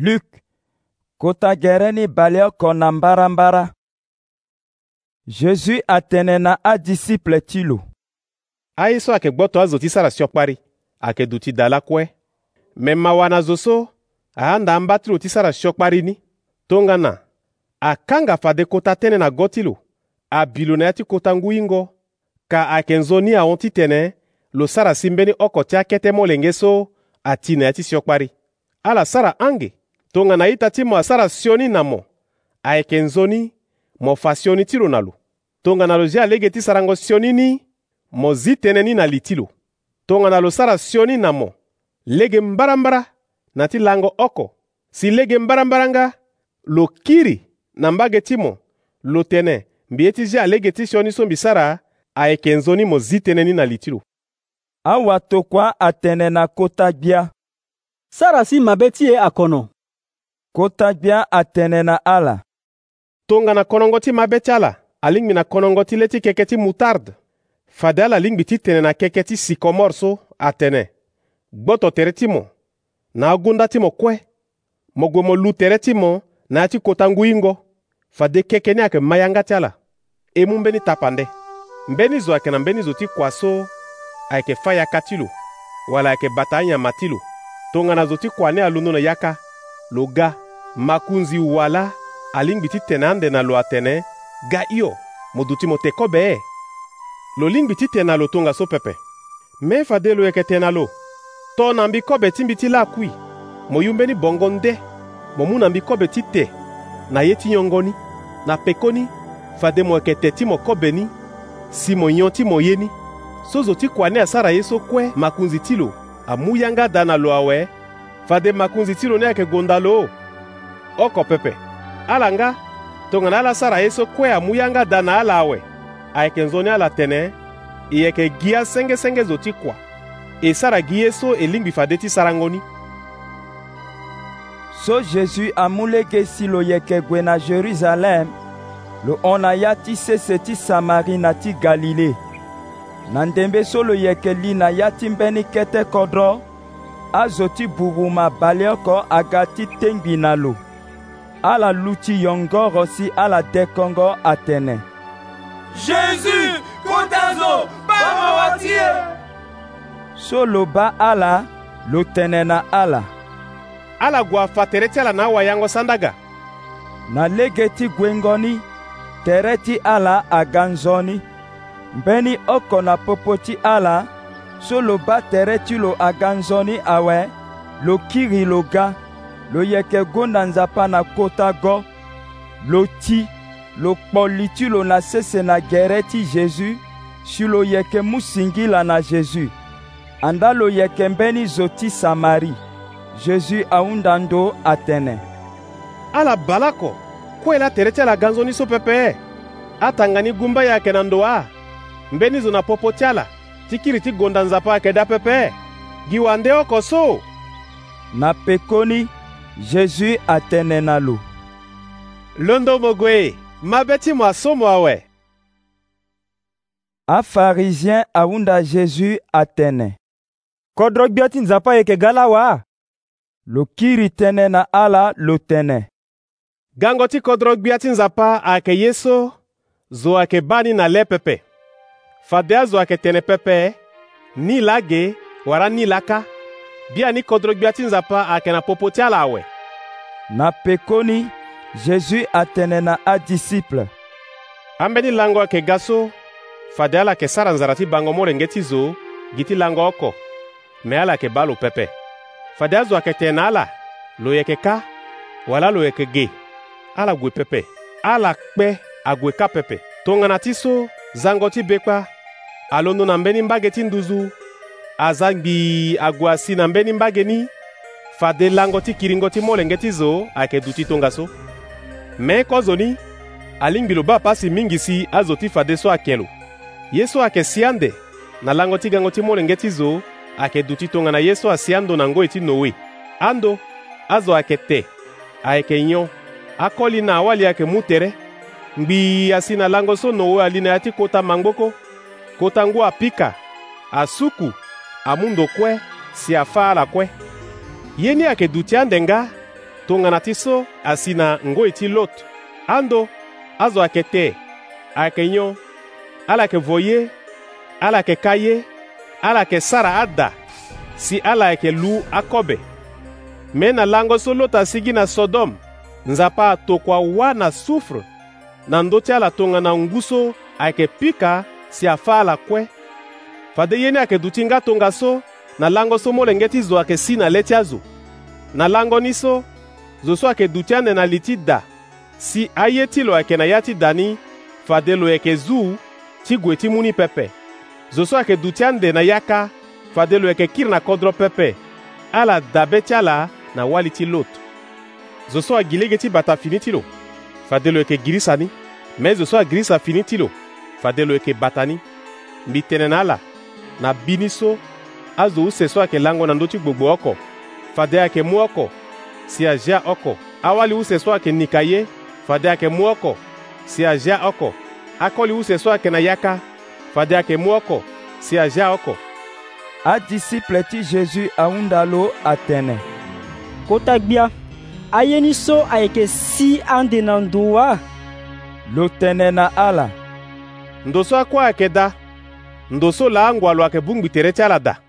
luc kụtagere n'ịbalị ọkọ na mbara mbara Jésus atenena a disiple ti lò aye so ayeke gbɔ tongazo ti sara siokpari ayeke duti da lakue me mawa na zo so ahanda amba ti lo ti sara siokpari ni tongana akanga fade kota tënë na go ti lo abi lo na ya ti kota ngu hingo ka ayeke nzo ni ahon titene lo sara si mbeni oko ti akete molenge so ati na ya ti siokpari ala sara ange tongana aita ti mo asara sioni na mo ayeke nzoni mo fa sioni ti lo na lo tongana lo zia alege ti sarango sioni ni mo zi tënë ni na li ti lo tongana lo sara sioni na mo lege mbarambara na ti lango oko si lege mbarambaranga lo kiri na mbage ti mo lo tene mbi ye ti zia alege ti sioni so mbi sara ayeke nzoni mo zi tënë ni na li ti lo awatokua atene na kota gbia sara si mabe ti e akono kotambia atene na ala tonga na konongoti ti mabɛ ti ala na konongoti ti le ti kɛkɛ ti mutarde fade ala lingbi ti tene na keke ti sikomɔr so atene gboto tere ti mo na agunda ti mo kue mo gue mo lu tere ti mo na ya ti kota nguingo fade kekeni ayeke ma yanga ti ala e mu mbeni tapande mbeni zo ayeke na mbeni zo ti kua so ayeke fâ yaka ti lo wala ayeke bata anyama ti lo tongana zo ti kua ni alondo na yaka lo ga makunzi wala alingbi ti tene ande na lo atene ga hio mo duti mo teko bee lo lingbi ti tene na lo tongaso pepe mê fa de lo yeke tene na lo to na mbi kobe ti mbi ti laa kui mo yu mbeni bongo nde mo mu na mbi kobe ti te na ye ti nyongoni na pekoni fade mo yeke te ti mo kobe ni si mo nyon ti mo ye ni so zo ti kua ni asara ye so kue makunzi ti lo amu yanga da na lo awe fade makunzi ti lo ni ayeke gonda lo oko pepe ala nga tongana ala sara ye so kue amu yanga da na ala awe ayeke nzoni ala tene e yeke gi asengesenge zo ti kua e sara gi ye so e lingbi fade ti sarangoni so jésus amu lege si lo yeke gue na jérusalem lo hon na ya ti sese ti samari na ti galile na ndembe so lo yeke li na ya ti mbeni kete kodro azo ti bugu mabale oko aga ti tengbi na lo ala luchiyongo si ala dekongo atene jésus kotazo bama watie so loba ala lo na ala ala gua fa tere ti ala na awayango sandaga na lege ti gue tere ti ala aga mbeni oko na popoti ala so lo ba tere ti lo aga nzoni awe lo kiri lo ga lo yeke go na nzapa na kota go lo ti lo kpo li ti lo na sese na gere ti jésus si lo yeke mu singila na jésus anda lo yeke mbeni zo ti samari jésus ahunda ndo atene ala bala ko kue la tere ti ala ga nzoni so pepe atanga ni gumba yeke na ndo a mbeni zo na popo ti ala ti kiri ti gonda nzapa ayeke da pepe gi wande oko so na pekoni jésus atene na lo londo mogue e mabe ti mo asomo awe afarizien ahunda jésus atene kodro gbio ti nzapa yeke ga la awâ lo kiri tënë na ala lo tene gango ti kodro gbia ti nzapa ayeke ye zo ayeke ba ni na le pepe fade azo ayeke tene pepe ni lage wara ni laka bia nikodrogbia ti nzapa ayeke na popo ti ala awe na pekoni jésus atene na adisiple ambeni lango ayeke ga so fade ala yeke sara nzara ti bango molenge ti zo gi ti lango oko me ala yeke bâ lo pepe fade azo ayeke tene na ala lo yeke ka wala lo yeke ge ala gue pepe ala kpe ague ka pepe tongana ti so zango ti bekpa alondo na mbeni mbage ti nduzu aza ngbi agua si na mbeni mbage ni fade lango ti kiringo ti molenge ti zo ayeke duti tongaso me kozo ni alingbi lo ba apasi mingi si azo ti fade so ayeke lo ye so ayeke si ande na lango ti gango ti molenge ti zo ayeke duti tongana ye so asi ando na ngoi ti noe ando azo ayeke te ayeke nyon akoli na awali ayeke mu tere ngbi asi na lango so noe ali na ya ti kota mangboko kota ngu apika asuku amundo kue si afala kue ye ni ayeke duti nga, tongana ti so asi na ngoi ti lot ando azo ayeke te ayeke nyon ala yeke vo ye ala yeke ka ye ala yeke sara ada si ala yeke lu akobe Me na lango so lot na sodom nzapa atokua wâ na sufre na ndö ti ala tongana ngu so ayeke pika si afa ala kue fade ye ni ayeke duti nga tongaso na lango so molenge ti zo ayeke si na le ti azo na lango ni so zo so ayeke duti ane na li ti da si aye ti lo ayeke na ya ti da ni fade lo yeke zu ti gue ti mu ni pepe zo so ayeke duti ande na yaka fade lo yeke kiri na kodro pepe ala dabe ti ala na wali ti lotu zo so agili ge ti bata fini ti lo fade lo yeke girisa ni me zo so agirisa fini ti lo fade lo yeke bata ni mbi tene na ala na bini so azo use so ayeke lango na ndö ti gbogbo oko fade ayeke mu oko si azia oko awali use so ayeke nika ye fade ayeke mu oko si azia oko akoli use so ayeke na yaka fade ayeke mu oko si azia oko adisiple ti jésus ahunda lo atene kota gbia aye ni so ayeke si ande na ndo wa lo tene na ala ndo so akue ayeke da ndoso laangwa lwake bungbitere calada